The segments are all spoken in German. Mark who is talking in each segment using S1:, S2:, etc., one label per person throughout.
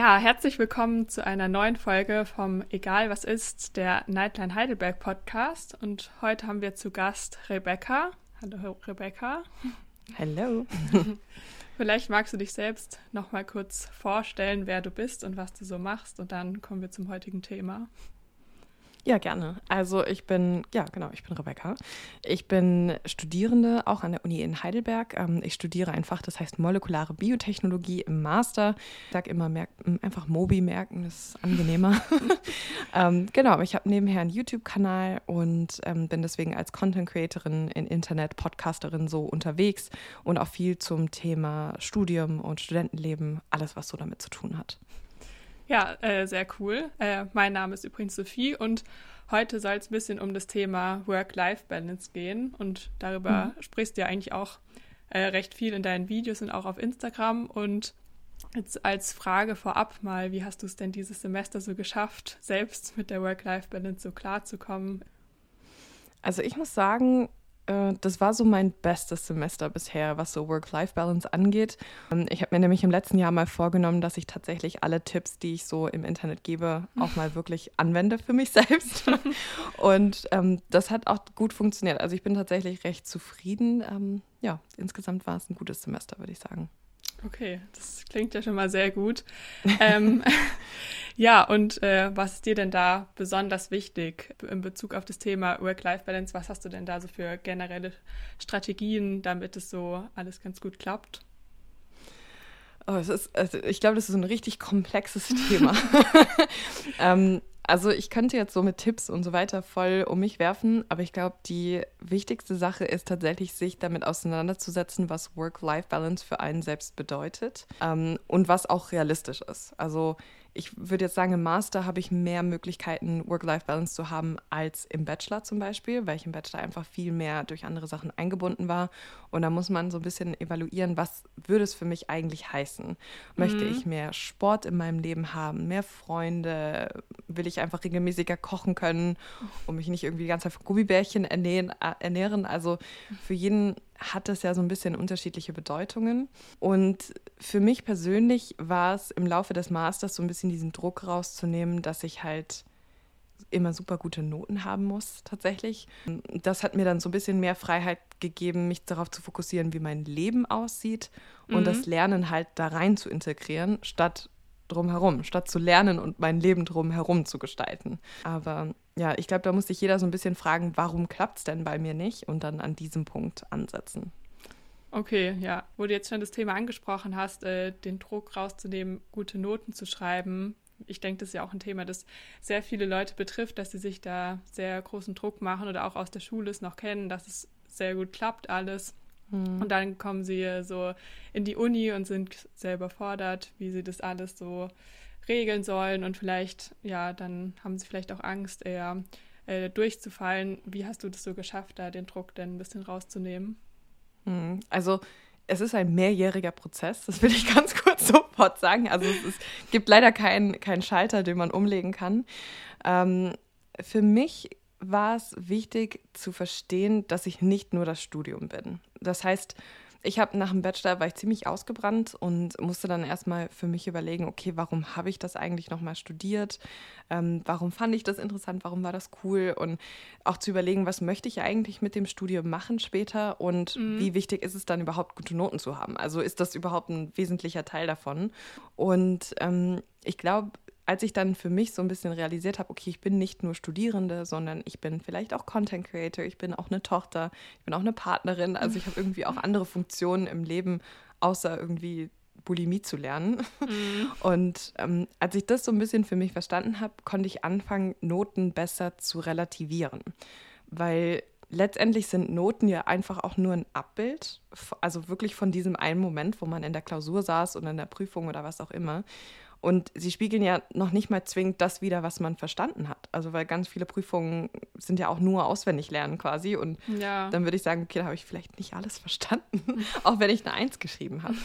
S1: Ja, herzlich willkommen zu einer neuen Folge vom Egal was ist, der Nightline Heidelberg Podcast. Und heute haben wir zu Gast Rebecca. Hallo Rebecca.
S2: Hallo.
S1: Vielleicht magst du dich selbst noch mal kurz vorstellen, wer du bist und was du so machst. Und dann kommen wir zum heutigen Thema.
S2: Ja, gerne. Also ich bin, ja genau, ich bin Rebecca. Ich bin Studierende auch an der Uni in Heidelberg. Ähm, ich studiere ein Fach, das heißt molekulare Biotechnologie im Master. Ich sage immer, merk, einfach Mobi merken, das ist angenehmer. ähm, genau, ich habe nebenher einen YouTube-Kanal und ähm, bin deswegen als Content-Creatorin in Internet, Podcasterin so unterwegs und auch viel zum Thema Studium und Studentenleben, alles, was so damit zu tun hat.
S1: Ja, äh, sehr cool. Äh, mein Name ist übrigens Sophie und heute soll es ein bisschen um das Thema Work-Life-Balance gehen und darüber mhm. sprichst du ja eigentlich auch äh, recht viel in deinen Videos und auch auf Instagram und Jetzt als Frage vorab mal, wie hast du es denn dieses Semester so geschafft, selbst mit der Work-Life-Balance so klarzukommen?
S2: Also ich muss sagen, das war so mein bestes Semester bisher, was so Work-Life-Balance angeht. Ähm, ich habe mir nämlich im letzten Jahr mal vorgenommen, dass ich tatsächlich alle Tipps, die ich so im Internet gebe, auch mal wirklich anwende für mich selbst. Und ähm, das hat auch gut funktioniert. Also ich bin tatsächlich recht zufrieden. Ähm, ja, insgesamt war es ein gutes Semester, würde ich sagen.
S1: Okay, das klingt ja schon mal sehr gut. ähm, ja, und äh, was ist dir denn da besonders wichtig in Bezug auf das Thema Work-Life-Balance? Was hast du denn da so für generelle Strategien, damit es so alles ganz gut klappt?
S2: Oh, es ist, also ich glaube, das ist ein richtig komplexes Thema. ähm, also ich könnte jetzt so mit Tipps und so weiter voll um mich werfen, aber ich glaube, die wichtigste Sache ist tatsächlich, sich damit auseinanderzusetzen, was Work-Life-Balance für einen selbst bedeutet ähm, und was auch realistisch ist. Also ich würde jetzt sagen, im Master habe ich mehr Möglichkeiten, Work-Life-Balance zu haben als im Bachelor zum Beispiel, weil ich im Bachelor einfach viel mehr durch andere Sachen eingebunden war. Und da muss man so ein bisschen evaluieren, was würde es für mich eigentlich heißen? Möchte mhm. ich mehr Sport in meinem Leben haben, mehr Freunde? Will ich einfach regelmäßiger kochen können und mich nicht irgendwie die ganze Zeit von Gummibärchen ernähren? Äh, ernähren? Also für jeden hat das ja so ein bisschen unterschiedliche Bedeutungen. Und für mich persönlich war es im Laufe des Masters so ein bisschen diesen Druck rauszunehmen, dass ich halt immer super gute Noten haben muss, tatsächlich. Das hat mir dann so ein bisschen mehr Freiheit gegeben, mich darauf zu fokussieren, wie mein Leben aussieht und mhm. das Lernen halt da rein zu integrieren, statt drumherum, statt zu lernen und mein Leben drumherum zu gestalten. Aber ja, ich glaube, da muss sich jeder so ein bisschen fragen, warum klappt es denn bei mir nicht und dann an diesem Punkt ansetzen.
S1: Okay, ja, wo du jetzt schon das Thema angesprochen hast, äh, den Druck rauszunehmen, gute Noten zu schreiben. Ich denke, das ist ja auch ein Thema, das sehr viele Leute betrifft, dass sie sich da sehr großen Druck machen oder auch aus der Schule es noch kennen, dass es sehr gut klappt alles. Mhm. Und dann kommen sie so in die Uni und sind sehr überfordert, wie sie das alles so regeln sollen und vielleicht, ja, dann haben sie vielleicht auch Angst, eher äh, durchzufallen. Wie hast du das so geschafft, da den Druck denn ein bisschen rauszunehmen?
S2: Mhm. Also es ist ein mehrjähriger Prozess, das will ich ganz kurz sofort sagen. Also es ist, gibt leider keinen kein Schalter, den man umlegen kann. Ähm, für mich war es wichtig zu verstehen, dass ich nicht nur das Studium bin. Das heißt, ich habe nach dem Bachelor war ich ziemlich ausgebrannt und musste dann erstmal für mich überlegen, okay, warum habe ich das eigentlich nochmal studiert? Ähm, warum fand ich das interessant? Warum war das cool? Und auch zu überlegen, was möchte ich eigentlich mit dem Studium machen später und mhm. wie wichtig ist es dann überhaupt, gute Noten zu haben? Also ist das überhaupt ein wesentlicher Teil davon? Und ähm, ich glaube, als ich dann für mich so ein bisschen realisiert habe, okay, ich bin nicht nur Studierende, sondern ich bin vielleicht auch Content Creator, ich bin auch eine Tochter, ich bin auch eine Partnerin, also ich habe irgendwie auch andere Funktionen im Leben, außer irgendwie Bulimie zu lernen. Mhm. Und ähm, als ich das so ein bisschen für mich verstanden habe, konnte ich anfangen, Noten besser zu relativieren. Weil letztendlich sind Noten ja einfach auch nur ein Abbild, also wirklich von diesem einen Moment, wo man in der Klausur saß oder in der Prüfung oder was auch immer. Und sie spiegeln ja noch nicht mal zwingend das wieder, was man verstanden hat. Also weil ganz viele Prüfungen sind ja auch nur auswendig lernen quasi. Und ja. dann würde ich sagen, okay, da habe ich vielleicht nicht alles verstanden, auch wenn ich eine Eins geschrieben habe.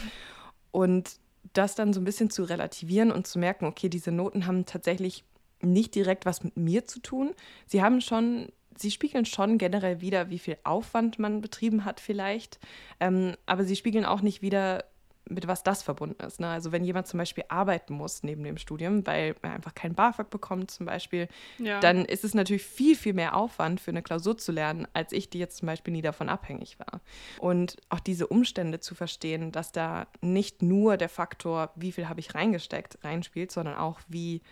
S2: Und das dann so ein bisschen zu relativieren und zu merken, okay, diese Noten haben tatsächlich nicht direkt was mit mir zu tun. Sie haben schon, sie spiegeln schon generell wieder, wie viel Aufwand man betrieben hat vielleicht. Ähm, aber sie spiegeln auch nicht wieder, mit was das verbunden ist. Ne? Also wenn jemand zum Beispiel arbeiten muss neben dem Studium, weil er einfach kein BAföG bekommt zum Beispiel, ja. dann ist es natürlich viel, viel mehr Aufwand für eine Klausur zu lernen, als ich, die jetzt zum Beispiel nie davon abhängig war. Und auch diese Umstände zu verstehen, dass da nicht nur der Faktor, wie viel habe ich reingesteckt, reinspielt, sondern auch wie,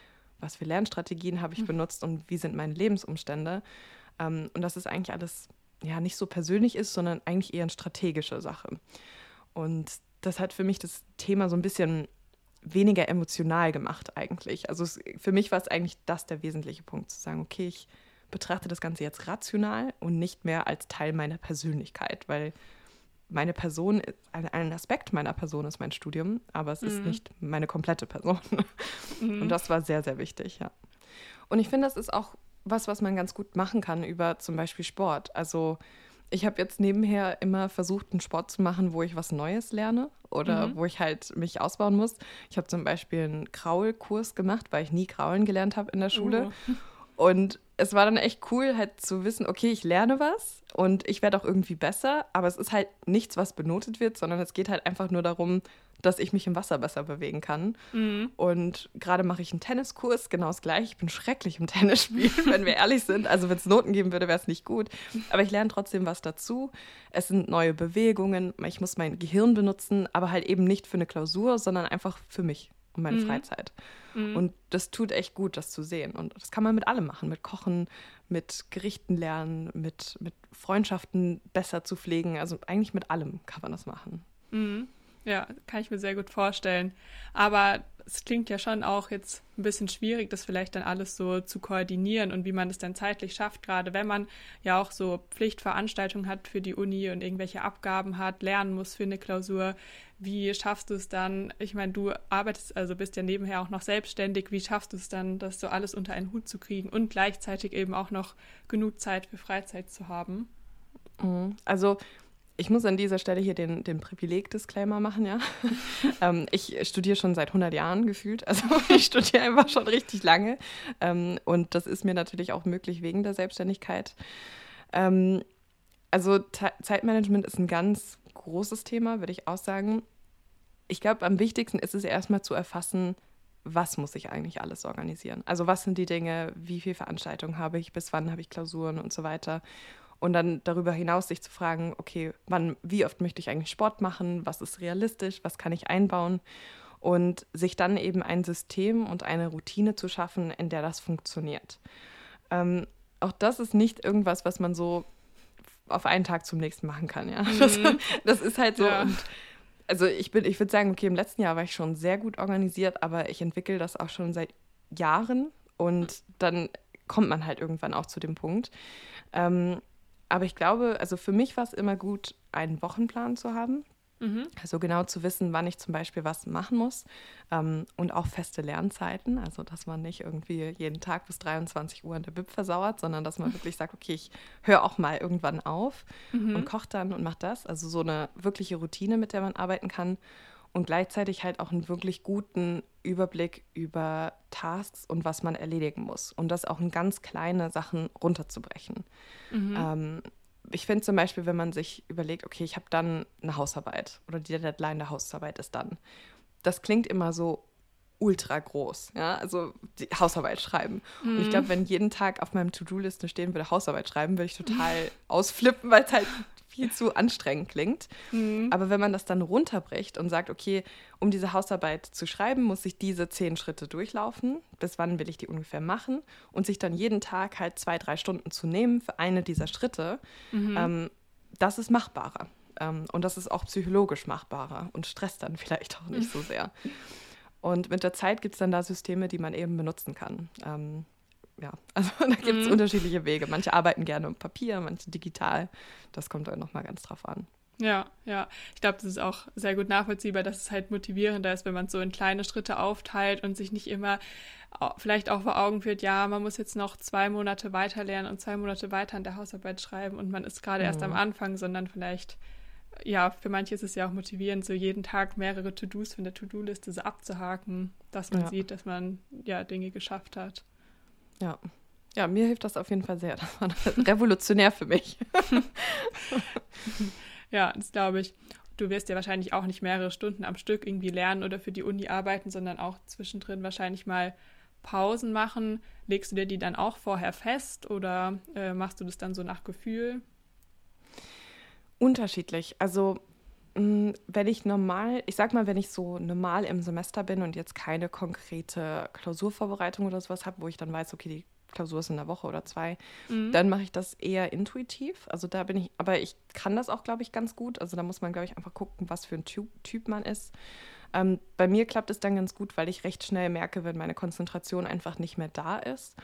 S2: was für Lernstrategien habe ich mhm. benutzt und wie sind meine Lebensumstände. Ähm, und dass es eigentlich alles ja nicht so persönlich ist, sondern eigentlich eher eine strategische Sache. Und das hat für mich das Thema so ein bisschen weniger emotional gemacht eigentlich. Also es, für mich war es eigentlich das der wesentliche Punkt, zu sagen, okay, ich betrachte das Ganze jetzt rational und nicht mehr als Teil meiner Persönlichkeit, weil meine Person, ein, ein Aspekt meiner Person ist mein Studium, aber es mhm. ist nicht meine komplette Person. Mhm. Und das war sehr, sehr wichtig, ja. Und ich finde, das ist auch was, was man ganz gut machen kann über zum Beispiel Sport. Also ich habe jetzt nebenher immer versucht, einen Sport zu machen, wo ich was Neues lerne oder mhm. wo ich halt mich ausbauen muss. Ich habe zum Beispiel einen Kraulkurs gemacht, weil ich nie Kraulen gelernt habe in der Schule. Uh. Und es war dann echt cool, halt zu wissen, okay, ich lerne was und ich werde auch irgendwie besser, aber es ist halt nichts, was benotet wird, sondern es geht halt einfach nur darum, dass ich mich im Wasser besser bewegen kann. Mhm. Und gerade mache ich einen Tenniskurs, genau das gleiche. Ich bin schrecklich im Tennisspielen, wenn wir ehrlich sind. Also wenn es Noten geben würde, wäre es nicht gut. Aber ich lerne trotzdem was dazu. Es sind neue Bewegungen. Ich muss mein Gehirn benutzen, aber halt eben nicht für eine Klausur, sondern einfach für mich und meine mhm. Freizeit. Mhm. Und das tut echt gut, das zu sehen. Und das kann man mit allem machen, mit Kochen, mit Gerichten lernen, mit, mit Freundschaften besser zu pflegen. Also eigentlich mit allem kann man das machen.
S1: Mhm. Ja, kann ich mir sehr gut vorstellen. Aber es klingt ja schon auch jetzt ein bisschen schwierig, das vielleicht dann alles so zu koordinieren und wie man es dann zeitlich schafft, gerade wenn man ja auch so Pflichtveranstaltungen hat für die Uni und irgendwelche Abgaben hat, lernen muss für eine Klausur. Wie schaffst du es dann? Ich meine, du arbeitest, also bist ja nebenher auch noch selbstständig. Wie schaffst du es dann, das so alles unter einen Hut zu kriegen und gleichzeitig eben auch noch genug Zeit für Freizeit zu haben?
S2: Mhm. Also ich muss an dieser Stelle hier den, den Privileg-Disclaimer machen, ja. ähm, ich studiere schon seit 100 Jahren gefühlt. Also ich studiere einfach schon richtig lange. Ähm, und das ist mir natürlich auch möglich wegen der Selbstständigkeit. Ähm, also Zeitmanagement ist ein ganz großes Thema, würde ich auch sagen. Ich glaube, am wichtigsten ist es erstmal zu erfassen, was muss ich eigentlich alles organisieren? Also was sind die Dinge, wie viele Veranstaltungen habe ich, bis wann habe ich Klausuren und so weiter. Und dann darüber hinaus sich zu fragen, okay, wann, wie oft möchte ich eigentlich Sport machen? Was ist realistisch? Was kann ich einbauen? Und sich dann eben ein System und eine Routine zu schaffen, in der das funktioniert. Ähm, auch das ist nicht irgendwas, was man so auf einen Tag zum nächsten machen kann, ja. Mhm. Das, das, ist halt so. Ja. Und also ich bin, ich würde sagen, okay, im letzten Jahr war ich schon sehr gut organisiert, aber ich entwickle das auch schon seit Jahren und dann kommt man halt irgendwann auch zu dem Punkt. Ähm, aber ich glaube, also für mich war es immer gut, einen Wochenplan zu haben. Mhm. Also genau zu wissen, wann ich zum Beispiel was machen muss. Ähm, und auch feste Lernzeiten. Also dass man nicht irgendwie jeden Tag bis 23 Uhr in der Bib versauert, sondern dass man wirklich sagt, okay, ich höre auch mal irgendwann auf mhm. und koche dann und mache das. Also so eine wirkliche Routine, mit der man arbeiten kann und gleichzeitig halt auch einen wirklich guten Überblick über Tasks und was man erledigen muss. Und das auch in ganz kleine Sachen runterzubrechen. Mhm. Ähm, ich finde zum Beispiel, wenn man sich überlegt, okay, ich habe dann eine Hausarbeit oder die Deadline der Hausarbeit ist dann. Das klingt immer so ultra groß, ja, also die Hausarbeit schreiben. Mhm. Und ich glaube, mhm. wenn jeden Tag auf meinem To-Do-Liste stehen würde, Hausarbeit schreiben, würde ich total ausflippen, weil es halt viel zu anstrengend klingt. Mhm. Aber wenn man das dann runterbricht und sagt, okay, um diese Hausarbeit zu schreiben, muss ich diese zehn Schritte durchlaufen. Bis wann will ich die ungefähr machen? Und sich dann jeden Tag halt zwei, drei Stunden zu nehmen für eine dieser Schritte, mhm. ähm, das ist machbarer. Ähm, und das ist auch psychologisch machbarer und stresst dann vielleicht auch nicht so sehr. Und mit der Zeit gibt es dann da Systeme, die man eben benutzen kann. Ähm, ja, also da gibt es mhm. unterschiedliche Wege. Manche arbeiten gerne mit Papier, manche digital. Das kommt dann nochmal ganz drauf an.
S1: Ja, ja. Ich glaube, das ist auch sehr gut nachvollziehbar, dass es halt motivierender ist, wenn man es so in kleine Schritte aufteilt und sich nicht immer vielleicht auch vor Augen führt, ja, man muss jetzt noch zwei Monate weiter lernen und zwei Monate weiter an der Hausarbeit schreiben und man ist gerade mhm. erst am mhm. Anfang, sondern vielleicht, ja, für manche ist es ja auch motivierend, so jeden Tag mehrere To-Dos von der To-Do-Liste so abzuhaken, dass man ja. sieht, dass man ja Dinge geschafft hat.
S2: Ja. Ja, mir hilft das auf jeden Fall sehr. Das war revolutionär für mich.
S1: ja, das glaube ich. du wirst ja wahrscheinlich auch nicht mehrere Stunden am Stück irgendwie lernen oder für die Uni arbeiten, sondern auch zwischendrin wahrscheinlich mal Pausen machen. Legst du dir die dann auch vorher fest oder äh, machst du das dann so nach Gefühl?
S2: Unterschiedlich. Also mm, wenn ich normal, ich sag mal, wenn ich so normal im Semester bin und jetzt keine konkrete Klausurvorbereitung oder sowas habe, wo ich dann weiß, okay, die Klausur ist in einer Woche oder zwei, mhm. dann mache ich das eher intuitiv. Also da bin ich, aber ich kann das auch, glaube ich, ganz gut. Also da muss man, glaube ich, einfach gucken, was für ein Typ, typ man ist. Ähm, bei mir klappt es dann ganz gut, weil ich recht schnell merke, wenn meine Konzentration einfach nicht mehr da ist.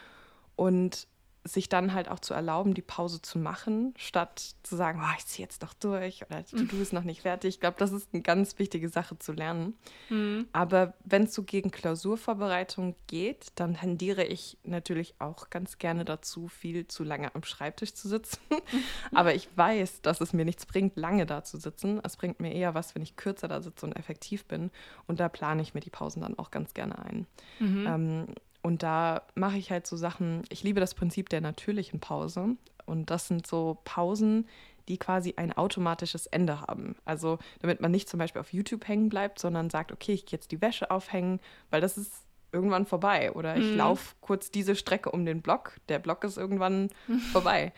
S2: Und sich dann halt auch zu erlauben, die Pause zu machen, statt zu sagen, oh, ich ziehe jetzt doch durch oder du bist noch nicht fertig. Ich glaube, das ist eine ganz wichtige Sache zu lernen. Mhm. Aber wenn es so gegen Klausurvorbereitung geht, dann tendiere ich natürlich auch ganz gerne dazu, viel zu lange am Schreibtisch zu sitzen. Aber ich weiß, dass es mir nichts bringt, lange da zu sitzen. Es bringt mir eher was, wenn ich kürzer da sitze und effektiv bin. Und da plane ich mir die Pausen dann auch ganz gerne ein. Mhm. Ähm, und da mache ich halt so Sachen, ich liebe das Prinzip der natürlichen Pause. Und das sind so Pausen, die quasi ein automatisches Ende haben. Also damit man nicht zum Beispiel auf YouTube hängen bleibt, sondern sagt, okay, ich gehe jetzt die Wäsche aufhängen, weil das ist irgendwann vorbei. Oder ich mhm. laufe kurz diese Strecke um den Block, der Block ist irgendwann vorbei.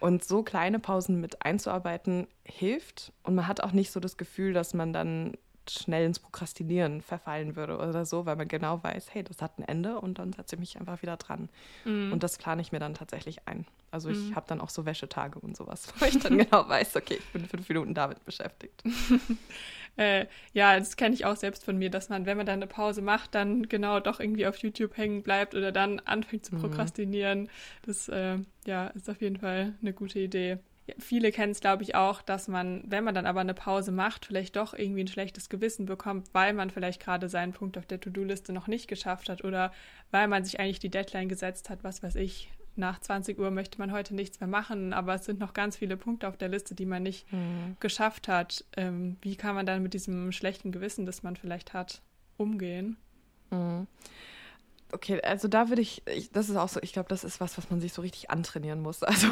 S2: Und so kleine Pausen mit einzuarbeiten hilft. Und man hat auch nicht so das Gefühl, dass man dann schnell ins Prokrastinieren verfallen würde oder so, weil man genau weiß, hey, das hat ein Ende und dann setze ich mich einfach wieder dran. Mm. Und das plane ich mir dann tatsächlich ein. Also ich mm. habe dann auch so Wäschetage und sowas, wo ich dann genau weiß, okay, ich bin fünf Minuten damit beschäftigt.
S1: äh, ja, das kenne ich auch selbst von mir, dass man, wenn man dann eine Pause macht, dann genau doch irgendwie auf YouTube hängen bleibt oder dann anfängt zu mhm. prokrastinieren. Das äh, ja, ist auf jeden Fall eine gute Idee viele kennen es, glaube ich, auch, dass man, wenn man dann aber eine Pause macht, vielleicht doch irgendwie ein schlechtes Gewissen bekommt, weil man vielleicht gerade seinen Punkt auf der To-Do-Liste noch nicht geschafft hat oder weil man sich eigentlich die Deadline gesetzt hat, was weiß ich, nach 20 Uhr möchte man heute nichts mehr machen, aber es sind noch ganz viele Punkte auf der Liste, die man nicht mhm. geschafft hat. Ähm, wie kann man dann mit diesem schlechten Gewissen, das man vielleicht hat, umgehen?
S2: Mhm. Okay, also da würde ich, ich, das ist auch so, ich glaube, das ist was, was man sich so richtig antrainieren muss. Also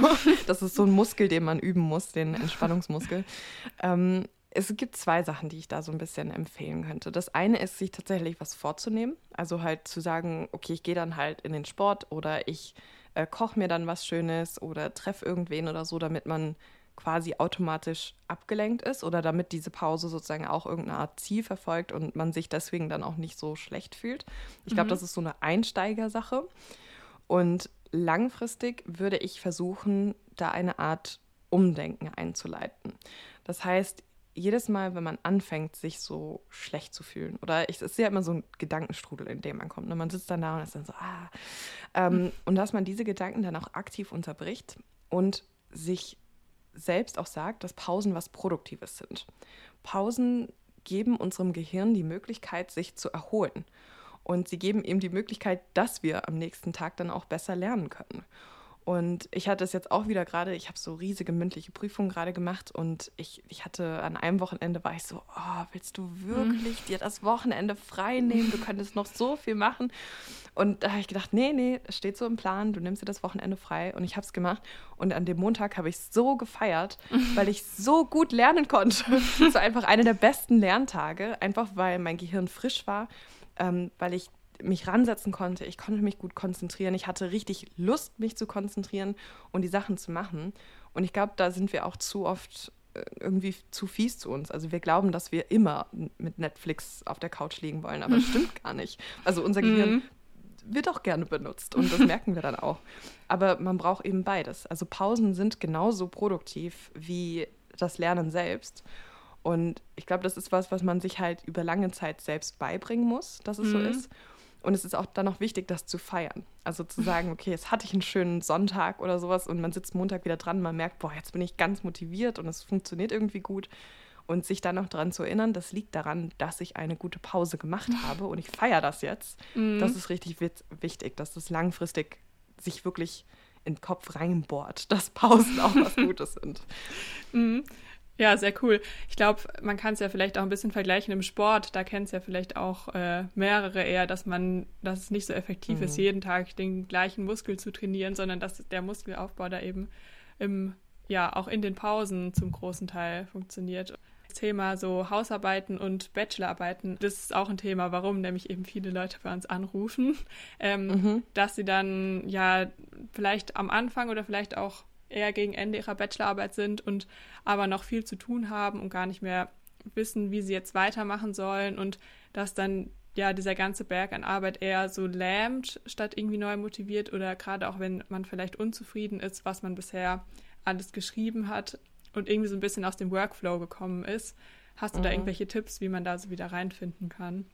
S2: das ist so ein Muskel, den man üben muss, den Entspannungsmuskel. ähm, es gibt zwei Sachen, die ich da so ein bisschen empfehlen könnte. Das eine ist, sich tatsächlich was vorzunehmen. Also halt zu sagen, okay, ich gehe dann halt in den Sport oder ich äh, koche mir dann was Schönes oder treffe irgendwen oder so, damit man quasi automatisch abgelenkt ist oder damit diese Pause sozusagen auch irgendeine Art Ziel verfolgt und man sich deswegen dann auch nicht so schlecht fühlt. Ich glaube, mhm. das ist so eine Einsteigersache. Und langfristig würde ich versuchen, da eine Art Umdenken einzuleiten. Das heißt, jedes Mal, wenn man anfängt, sich so schlecht zu fühlen, oder ich, es ist ja immer so ein Gedankenstrudel, in dem man kommt. Ne? Man sitzt dann da und ist dann so, ah. Ähm, mhm. Und dass man diese Gedanken dann auch aktiv unterbricht und sich selbst auch sagt, dass Pausen was Produktives sind. Pausen geben unserem Gehirn die Möglichkeit, sich zu erholen. Und sie geben ihm die Möglichkeit, dass wir am nächsten Tag dann auch besser lernen können. Und ich hatte es jetzt auch wieder gerade, ich habe so riesige mündliche Prüfungen gerade gemacht und ich, ich hatte an einem Wochenende war ich so, oh, willst du wirklich mhm. dir das Wochenende frei nehmen? Du könntest noch so viel machen. Und da habe ich gedacht, nee, nee, es steht so im Plan, du nimmst dir das Wochenende frei und ich habe es gemacht. Und an dem Montag habe ich so gefeiert, weil ich so gut lernen konnte. Es war einfach einer der besten Lerntage, einfach weil mein Gehirn frisch war, ähm, weil ich mich ransetzen konnte. Ich konnte mich gut konzentrieren. Ich hatte richtig Lust, mich zu konzentrieren und die Sachen zu machen. Und ich glaube, da sind wir auch zu oft äh, irgendwie zu fies zu uns. Also wir glauben, dass wir immer mit Netflix auf der Couch liegen wollen, aber das stimmt gar nicht. Also unser Gehirn mhm. wird auch gerne benutzt und das merken wir dann auch. Aber man braucht eben beides. Also Pausen sind genauso produktiv wie das Lernen selbst. Und ich glaube, das ist was, was man sich halt über lange Zeit selbst beibringen muss, dass es mhm. so ist. Und es ist auch dann noch wichtig, das zu feiern. Also zu sagen, okay, jetzt hatte ich einen schönen Sonntag oder sowas und man sitzt Montag wieder dran, man merkt, boah, jetzt bin ich ganz motiviert und es funktioniert irgendwie gut. Und sich dann noch daran zu erinnern, das liegt daran, dass ich eine gute Pause gemacht habe und ich feiere das jetzt. Mhm. Das ist richtig wichtig, dass das langfristig sich wirklich in den Kopf reinbohrt, dass Pausen auch was Gutes sind.
S1: Mhm. Ja, sehr cool. Ich glaube, man kann es ja vielleicht auch ein bisschen vergleichen im Sport. Da kennt es ja vielleicht auch äh, mehrere eher, dass man, dass es nicht so effektiv mhm. ist, jeden Tag den gleichen Muskel zu trainieren, sondern dass der Muskelaufbau da eben im, ja, auch in den Pausen zum großen Teil funktioniert. Thema so Hausarbeiten und Bachelorarbeiten, das ist auch ein Thema, warum nämlich eben viele Leute bei uns anrufen, ähm, mhm. dass sie dann ja vielleicht am Anfang oder vielleicht auch eher gegen Ende ihrer Bachelorarbeit sind und aber noch viel zu tun haben und gar nicht mehr wissen, wie sie jetzt weitermachen sollen und dass dann ja dieser ganze Berg an Arbeit eher so lähmt, statt irgendwie neu motiviert oder gerade auch wenn man vielleicht unzufrieden ist, was man bisher alles geschrieben hat und irgendwie so ein bisschen aus dem Workflow gekommen ist. Hast du mhm. da irgendwelche Tipps, wie man da so wieder reinfinden kann?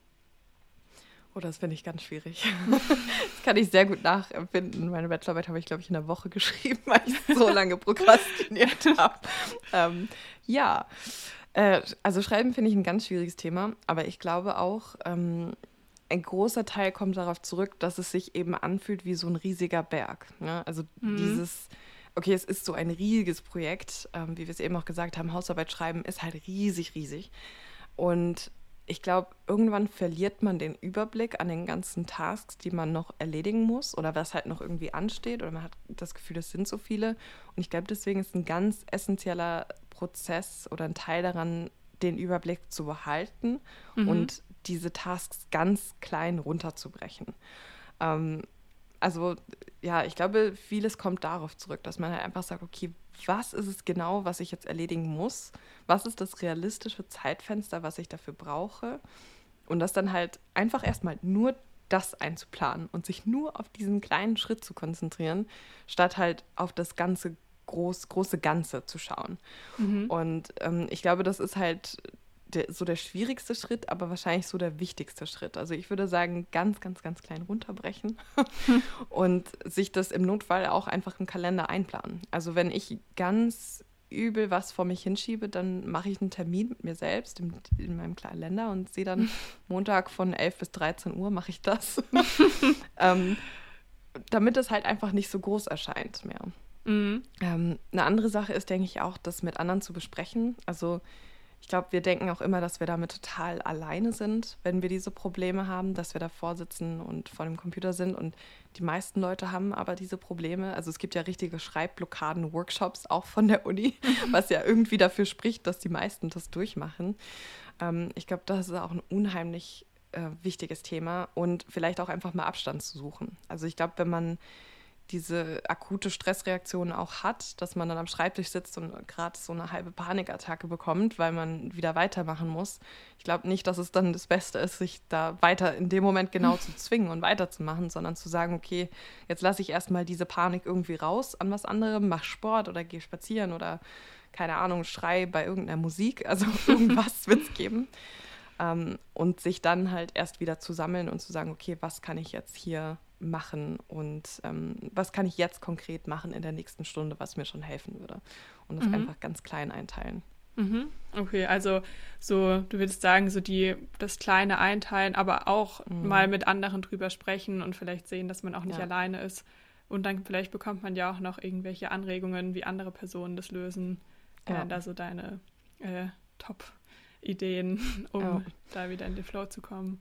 S2: Oh, das finde ich ganz schwierig. das kann ich sehr gut nachempfinden. Meine Bachelorarbeit habe ich, glaube ich, in einer Woche geschrieben, weil ich so lange prokrastiniert habe. Ähm, ja, äh, also Schreiben finde ich ein ganz schwieriges Thema, aber ich glaube auch, ähm, ein großer Teil kommt darauf zurück, dass es sich eben anfühlt wie so ein riesiger Berg. Ne? Also mhm. dieses, okay, es ist so ein riesiges Projekt, ähm, wie wir es eben auch gesagt haben, Hausarbeit schreiben ist halt riesig, riesig. Und ich glaube, irgendwann verliert man den Überblick an den ganzen Tasks, die man noch erledigen muss oder was halt noch irgendwie ansteht oder man hat das Gefühl, es sind so viele. Und ich glaube, deswegen ist ein ganz essentieller Prozess oder ein Teil daran, den Überblick zu behalten mhm. und diese Tasks ganz klein runterzubrechen. Ähm, also ja, ich glaube, vieles kommt darauf zurück, dass man halt einfach sagt, okay, was ist es genau, was ich jetzt erledigen muss? Was ist das realistische Zeitfenster, was ich dafür brauche? Und das dann halt einfach erstmal nur das einzuplanen und sich nur auf diesen kleinen Schritt zu konzentrieren, statt halt auf das ganze groß, große Ganze zu schauen. Mhm. Und ähm, ich glaube, das ist halt der, so der schwierigste Schritt, aber wahrscheinlich so der wichtigste Schritt. Also ich würde sagen, ganz, ganz, ganz klein runterbrechen und sich das im Notfall auch einfach im Kalender einplanen. Also wenn ich ganz übel was vor mich hinschiebe, dann mache ich einen Termin mit mir selbst in, in meinem Kalender und sehe dann Montag von 11 bis 13 Uhr mache ich das. ähm, damit es halt einfach nicht so groß erscheint mehr. Mhm. Ähm, eine andere Sache ist, denke ich, auch, das mit anderen zu besprechen. Also ich glaube, wir denken auch immer, dass wir damit total alleine sind, wenn wir diese Probleme haben, dass wir davor sitzen und vor dem Computer sind. Und die meisten Leute haben aber diese Probleme. Also es gibt ja richtige Schreibblockaden, Workshops auch von der Uni, was ja irgendwie dafür spricht, dass die meisten das durchmachen. Ähm, ich glaube, das ist auch ein unheimlich äh, wichtiges Thema und vielleicht auch einfach mal Abstand zu suchen. Also ich glaube, wenn man diese akute Stressreaktion auch hat, dass man dann am Schreibtisch sitzt und gerade so eine halbe Panikattacke bekommt, weil man wieder weitermachen muss. Ich glaube nicht, dass es dann das Beste ist, sich da weiter in dem Moment genau zu zwingen und weiterzumachen, sondern zu sagen, okay, jetzt lasse ich erstmal diese Panik irgendwie raus an was anderem, mach Sport oder geh spazieren oder keine Ahnung, schrei bei irgendeiner Musik. Also irgendwas wird es geben. Ähm, und sich dann halt erst wieder zu sammeln und zu sagen, okay, was kann ich jetzt hier machen und ähm, was kann ich jetzt konkret machen in der nächsten Stunde, was mir schon helfen würde. Und das mhm. einfach ganz klein einteilen.
S1: Mhm. Okay, also so, du würdest sagen, so die, das kleine einteilen, aber auch mhm. mal mit anderen drüber sprechen und vielleicht sehen, dass man auch nicht ja. alleine ist. Und dann vielleicht bekommt man ja auch noch irgendwelche Anregungen, wie andere Personen das lösen. Ja. Äh, da so deine äh, Top-Ideen, um ja. da wieder in den Flow zu kommen.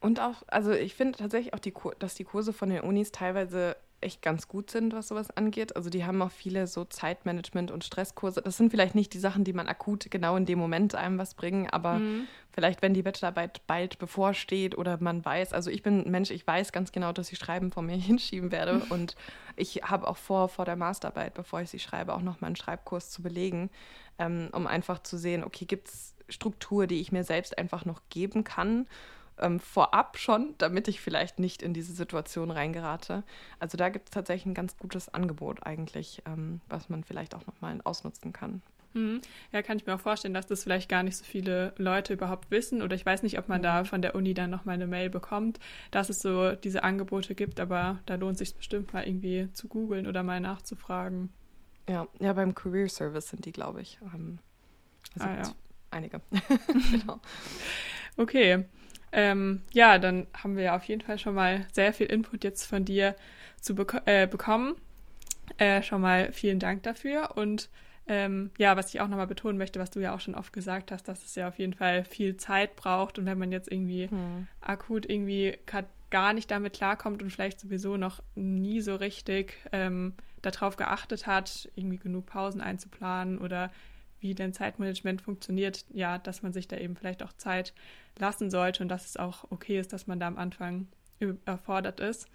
S2: Und auch, also ich finde tatsächlich auch, die, dass die Kurse von den Unis teilweise echt ganz gut sind, was sowas angeht. Also die haben auch viele so Zeitmanagement- und Stresskurse. Das sind vielleicht nicht die Sachen, die man akut genau in dem Moment einem was bringen, aber mhm. vielleicht, wenn die Bachelorarbeit bald bevorsteht oder man weiß, also ich bin ein Mensch, ich weiß ganz genau, dass ich Schreiben vor mir hinschieben werde und ich habe auch vor, vor der Masterarbeit, bevor ich sie schreibe, auch noch mal einen Schreibkurs zu belegen, ähm, um einfach zu sehen, okay, gibt es Struktur, die ich mir selbst einfach noch geben kann ähm, vorab schon, damit ich vielleicht nicht in diese Situation reingerate. Also da gibt es tatsächlich ein ganz gutes Angebot eigentlich, ähm, was man vielleicht auch nochmal ausnutzen kann.
S1: Mhm. Ja, kann ich mir auch vorstellen, dass das vielleicht gar nicht so viele Leute überhaupt wissen. Oder ich weiß nicht, ob man da mhm. von der Uni dann nochmal eine Mail bekommt, dass es so diese Angebote gibt, aber da lohnt sich bestimmt mal irgendwie zu googeln oder mal nachzufragen.
S2: Ja, ja, beim Career Service sind die, glaube ich. Ähm, also ah, ja. einige. genau.
S1: Okay. Ähm, ja, dann haben wir ja auf jeden Fall schon mal sehr viel Input jetzt von dir zu beko äh, bekommen. Äh, schon mal vielen Dank dafür. Und ähm, ja, was ich auch nochmal betonen möchte, was du ja auch schon oft gesagt hast, dass es ja auf jeden Fall viel Zeit braucht. Und wenn man jetzt irgendwie hm. akut irgendwie gar nicht damit klarkommt und vielleicht sowieso noch nie so richtig ähm, darauf geachtet hat, irgendwie genug Pausen einzuplanen oder wie denn Zeitmanagement funktioniert, ja, dass man sich da eben vielleicht auch Zeit lassen sollte und dass es auch okay ist, dass man da am Anfang erfordert ist.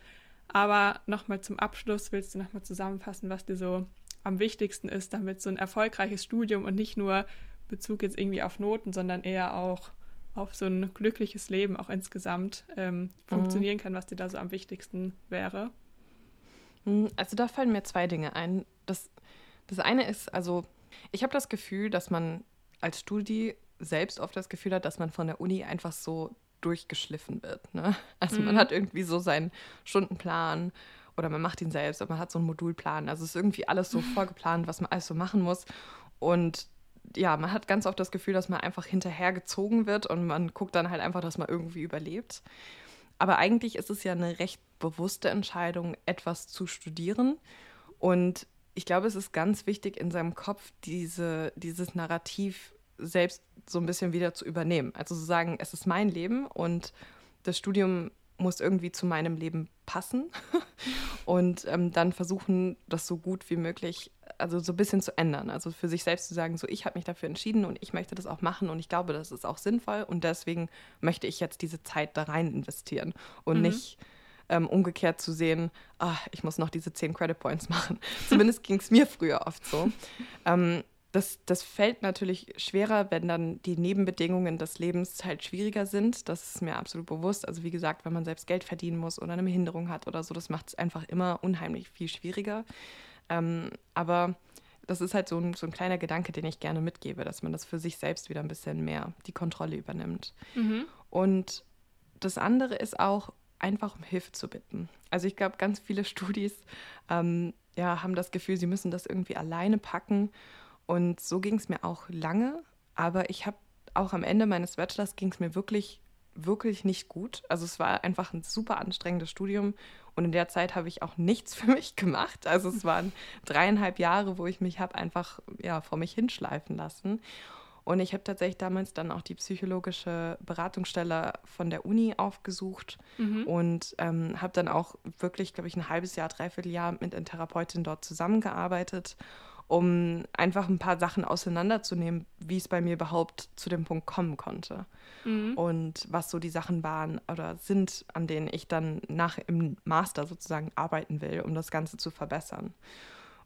S1: Aber nochmal zum Abschluss willst du nochmal zusammenfassen, was dir so am wichtigsten ist, damit so ein erfolgreiches Studium und nicht nur Bezug jetzt irgendwie auf Noten, sondern eher auch auf so ein glückliches Leben auch insgesamt ähm, mhm. funktionieren kann, was dir da so am wichtigsten wäre?
S2: Hm, also da fallen mir zwei Dinge ein. Das, das eine ist, also ich habe das Gefühl, dass man als Studi selbst oft das Gefühl hat, dass man von der Uni einfach so durchgeschliffen wird. Ne? Also mhm. man hat irgendwie so seinen Stundenplan oder man macht ihn selbst, aber man hat so einen Modulplan. Also es ist irgendwie alles so vorgeplant, was man alles so machen muss. Und ja, man hat ganz oft das Gefühl, dass man einfach hinterhergezogen wird und man guckt dann halt einfach, dass man irgendwie überlebt. Aber eigentlich ist es ja eine recht bewusste Entscheidung, etwas zu studieren. Und ich glaube, es ist ganz wichtig, in seinem Kopf diese, dieses Narrativ selbst so ein bisschen wieder zu übernehmen. Also zu sagen, es ist mein Leben und das Studium muss irgendwie zu meinem Leben passen und ähm, dann versuchen, das so gut wie möglich, also so ein bisschen zu ändern. Also für sich selbst zu sagen, so ich habe mich dafür entschieden und ich möchte das auch machen und ich glaube, das ist auch sinnvoll und deswegen möchte ich jetzt diese Zeit da rein investieren und mhm. nicht ähm, umgekehrt zu sehen, ah, ich muss noch diese 10 Credit Points machen. Zumindest ging es mir früher oft so. Ähm, das, das fällt natürlich schwerer, wenn dann die Nebenbedingungen des Lebens halt schwieriger sind. Das ist mir absolut bewusst. Also wie gesagt, wenn man selbst Geld verdienen muss oder eine Behinderung hat oder so, das macht es einfach immer unheimlich viel schwieriger. Ähm, aber das ist halt so ein, so ein kleiner Gedanke, den ich gerne mitgebe, dass man das für sich selbst wieder ein bisschen mehr die Kontrolle übernimmt. Mhm. Und das andere ist auch, einfach um Hilfe zu bitten. Also ich glaube, ganz viele Studis ähm, ja, haben das Gefühl, sie müssen das irgendwie alleine packen. Und so ging es mir auch lange, aber ich habe auch am Ende meines Bachelors ging es mir wirklich, wirklich nicht gut. Also es war einfach ein super anstrengendes Studium und in der Zeit habe ich auch nichts für mich gemacht. Also es waren dreieinhalb Jahre, wo ich mich habe einfach ja, vor mich hinschleifen lassen. Und ich habe tatsächlich damals dann auch die psychologische Beratungsstelle von der Uni aufgesucht mhm. und ähm, habe dann auch wirklich, glaube ich, ein halbes Jahr, dreiviertel Jahr mit einer Therapeutin dort zusammengearbeitet um einfach ein paar Sachen auseinanderzunehmen, wie es bei mir überhaupt zu dem Punkt kommen konnte. Mhm. Und was so die Sachen waren oder sind, an denen ich dann nach im Master sozusagen arbeiten will, um das Ganze zu verbessern.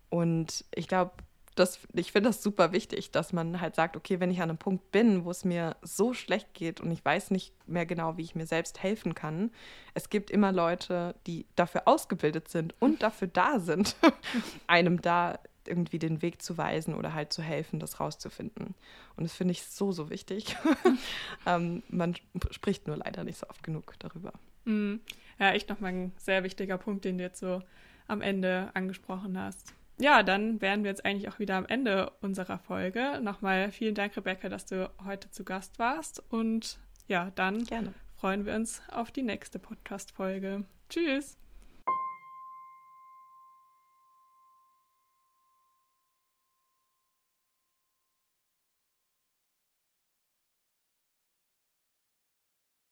S2: Und ich glaube, das, ich finde das super wichtig, dass man halt sagt, okay, wenn ich an einem Punkt bin, wo es mir so schlecht geht und ich weiß nicht mehr genau, wie ich mir selbst helfen kann, es gibt immer Leute, die dafür ausgebildet sind und dafür da sind, einem da irgendwie den Weg zu weisen oder halt zu helfen, das rauszufinden. Und das finde ich so, so wichtig. ähm, man spricht nur leider nicht so oft genug darüber.
S1: Mm. Ja, echt nochmal ein sehr wichtiger Punkt, den du jetzt so am Ende angesprochen hast. Ja, dann wären wir jetzt eigentlich auch wieder am Ende unserer Folge. Nochmal vielen Dank, Rebecca, dass du heute zu Gast warst. Und ja, dann Gerne. freuen wir uns auf die nächste Podcast-Folge. Tschüss.